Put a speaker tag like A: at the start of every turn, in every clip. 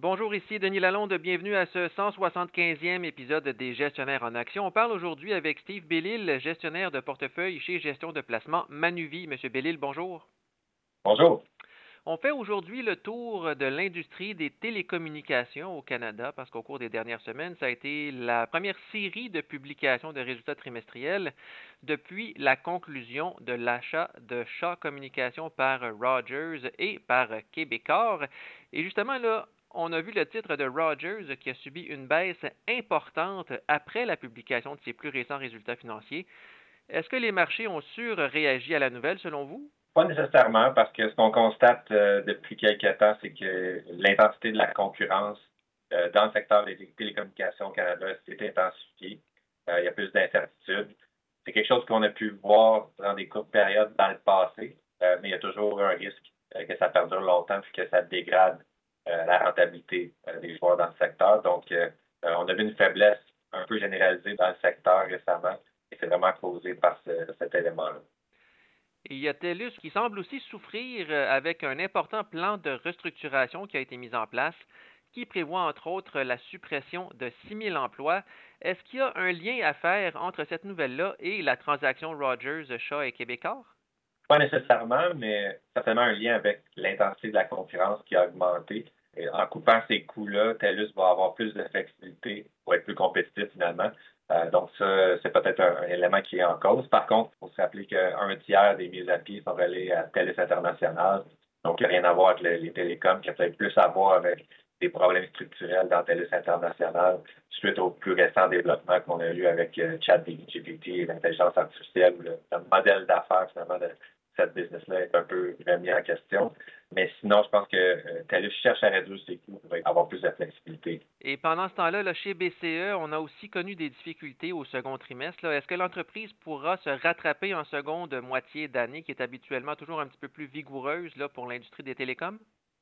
A: Bonjour, ici Denis Lalonde. Bienvenue à ce 175e épisode des Gestionnaires en Action. On parle aujourd'hui avec Steve Bellil, gestionnaire de portefeuille chez Gestion de placement Manuvie. Monsieur Bellil, bonjour.
B: Bonjour.
A: On fait aujourd'hui le tour de l'industrie des télécommunications au Canada parce qu'au cours des dernières semaines, ça a été la première série de publications de résultats trimestriels depuis la conclusion de l'achat de Shaw Communications par Rogers et par Québecor. Et justement, là, on a vu le titre de Rogers qui a subi une baisse importante après la publication de ses plus récents résultats financiers. Est-ce que les marchés ont réagir à la nouvelle selon vous?
B: Pas nécessairement, parce que ce qu'on constate euh, depuis quelques temps, c'est que l'intensité de la concurrence euh, dans le secteur des télécommunications au Canada s'est intensifiée. Euh, il y a plus d'incertitudes. C'est quelque chose qu'on a pu voir dans des courtes périodes dans le passé, mais il y a toujours un risque que ça perdure longtemps puis que ça dégrade la rentabilité des joueurs dans le secteur. Donc, on a vu une faiblesse un peu généralisée dans le secteur récemment et c'est vraiment causé par cet élément-là.
A: Et il y a TELUS qui semble aussi souffrir euh, avec un important plan de restructuration qui a été mis en place, qui prévoit entre autres la suppression de 6 000 emplois. Est-ce qu'il y a un lien à faire entre cette nouvelle-là et la transaction Rogers, Shaw et Québécois?
B: Pas nécessairement, mais certainement un lien avec l'intensité de la concurrence qui a augmenté. Et en coupant ces coûts-là, TELUS va avoir plus de flexibilité pour être plus compétitif finalement. Euh, donc, ça, c'est peut-être un, élément qui est en cause. Par contre, il faut se rappeler qu'un tiers des mises à pied sont reliées à TELUS International. Donc, il n'y a rien à voir avec les, télécoms, qui a peut-être plus à voir avec des problèmes structurels dans TELUS International suite au plus récent développement qu'on a eu avec euh, ChatGPT, l'intelligence artificielle, le, le modèle d'affaires finalement de, cette business-là est un peu remis en question. Mais sinon, je pense que euh, TELUS cherche à réduire ses coûts pour avoir plus de flexibilité.
A: Et pendant ce temps-là, là, chez BCE, on a aussi connu des difficultés au second trimestre. Est-ce que l'entreprise pourra se rattraper en seconde moitié d'année, qui est habituellement toujours un petit peu plus vigoureuse là, pour l'industrie des télécoms?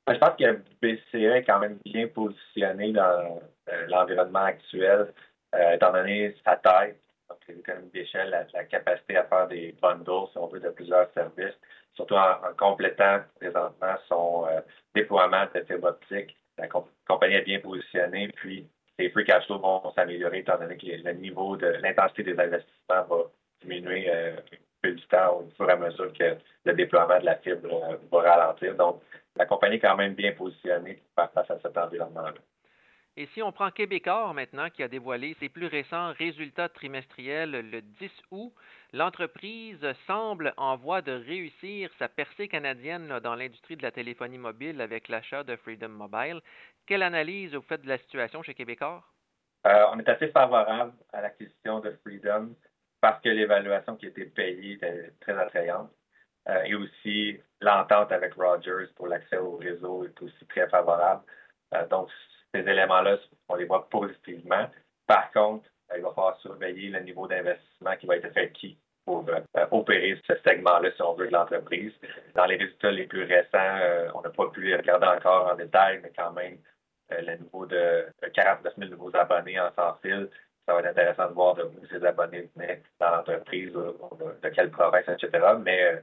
B: Ben, je pense que BCE est quand même bien positionné dans euh, l'environnement actuel, euh, étant donné sa taille, donc les économies d'échelle, la, capacité à faire des bundles, si on veut, de plusieurs services, surtout en, complétant présentement son euh, déploiement de fibre optique. La compagnie est bien positionnée, puis les free cash flow vont s'améliorer étant donné que le niveau de l'intensité des investissements va diminuer euh, un peu du temps au fur et à mesure que le déploiement de la fibre euh, va ralentir. Donc, la compagnie est quand même bien positionnée pour faire face à cet environnement-là.
A: Et si on prend Québecor maintenant, qui a dévoilé ses plus récents résultats trimestriels le 10 août, l'entreprise semble en voie de réussir sa percée canadienne dans l'industrie de la téléphonie mobile avec l'achat de Freedom Mobile. Quelle analyse vous faites de la situation chez Québecor?
B: Euh, on est assez favorable à l'acquisition de Freedom parce que l'évaluation qui a été payée était très attrayante. Euh, et aussi, l'entente avec Rogers pour l'accès au réseau est aussi très favorable. Euh, donc, ces éléments-là, on les voit positivement. Par contre, il va falloir surveiller le niveau d'investissement qui va être fait qui pour euh, opérer ce segment-là, si on veut, de l'entreprise. Dans les résultats les plus récents, euh, on n'a pas pu regarder encore en détail, mais quand même, euh, le niveau de 49 000 nouveaux abonnés en sans fil, ça va être intéressant de voir de où ces abonnés venaient dans l'entreprise, de quelle province, etc. Mais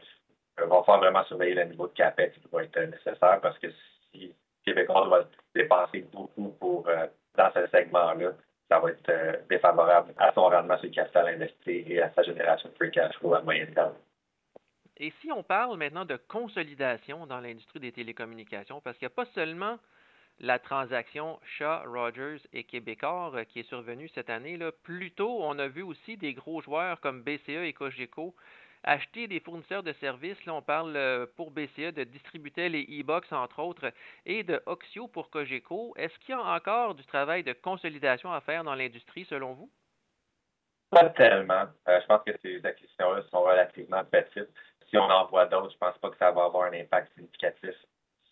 B: il va falloir vraiment surveiller le niveau de CAPEX qui va être nécessaire parce que si Québécois doit dépenser beaucoup pour euh, dans ce segment-là, ça va être euh, défavorable à son rendement sur le capital investi et à sa génération de free cash flow à moyen terme.
A: Et si on parle maintenant de consolidation dans l'industrie des télécommunications, parce qu'il n'y a pas seulement la transaction Shaw, Rogers et Québecor euh, qui est survenue cette année. Là. Plus tôt, on a vu aussi des gros joueurs comme BCE et Cogeco acheter des fournisseurs de services. Là, on parle euh, pour BCE de Distributel et e-box, entre autres, et de Oxio pour Cogeco. Est-ce qu'il y a encore du travail de consolidation à faire dans l'industrie, selon vous?
B: Pas tellement. Euh, je pense que ces acquisitions-là sont relativement petites. Si on en voit d'autres, je pense pas que ça va avoir un impact significatif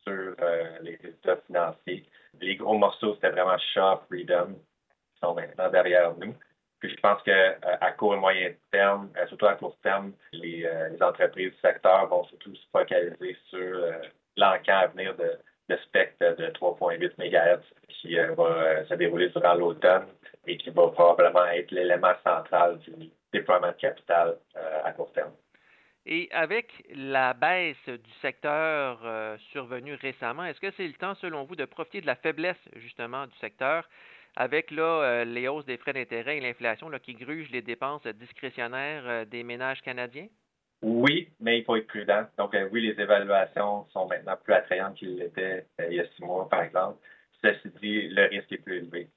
B: sur euh, les résultats financiers. Les gros morceaux, c'était vraiment Shaw, Freedom, qui sont maintenant derrière nous. Je pense qu'à euh, court et moyen terme, euh, surtout à court terme, les, euh, entreprises du secteur vont surtout se focaliser sur l'encan à venir de, spectre de 3.8 MHz qui va se dérouler durant l'automne et qui va probablement être l'élément central du déploiement de capital à court terme.
A: Et avec la baisse du secteur survenue récemment, est-ce que c'est le temps, selon vous, de profiter de la faiblesse justement du secteur avec là, euh, les hausses des frais d'intérêt et l'inflation qui grugent les dépenses discrétionnaires euh, des ménages canadiens?
B: Oui, mais il faut être prudent. Donc, oui, les évaluations sont maintenant plus attrayantes qu'ils l'étaient il y a six mois, par exemple. Ceci dit, le risque est plus élevé.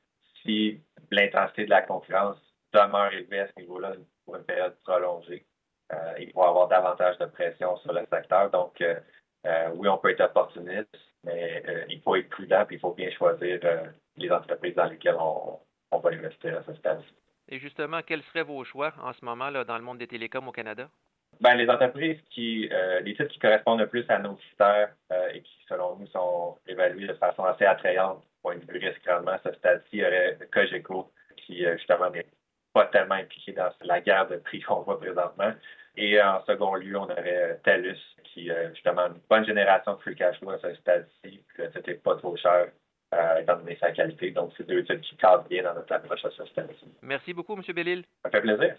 B: Si l'intensité de la concurrence demeure élevée à ce niveau-là pour une période prolongée, euh, il va y avoir davantage de pression sur le secteur. Donc, euh, euh, oui, on peut être opportuniste, mais il faut être prudent et il faut bien choisir les entreprises dans lesquelles on, va investir à ce stade-ci.
A: Et justement, quels seraient vos choix en ce moment là, dans le monde des télécoms au Canada?
B: Ben, les entreprises qui, les titres qui correspondent le plus à nos critères et qui, selon nous, sont évalués de façon assez attrayante, point de vue risque rendement, à ce stade-ci, il y aurait Cogeco, qui, justement, n'est pas tellement impliqué dans la guerre de prix qu'on voit présentement. Et en second lieu, on aurait TELUS, qui euh, justement une bonne génération de free cash flow à ce stade-ci, c'était pas trop cher euh, étant donné sa qualité. Donc, c'est deux titres qui cadrent bien dans notre approche à ce stade-ci.
A: Merci beaucoup, M. Bellil.
B: Ça fait plaisir.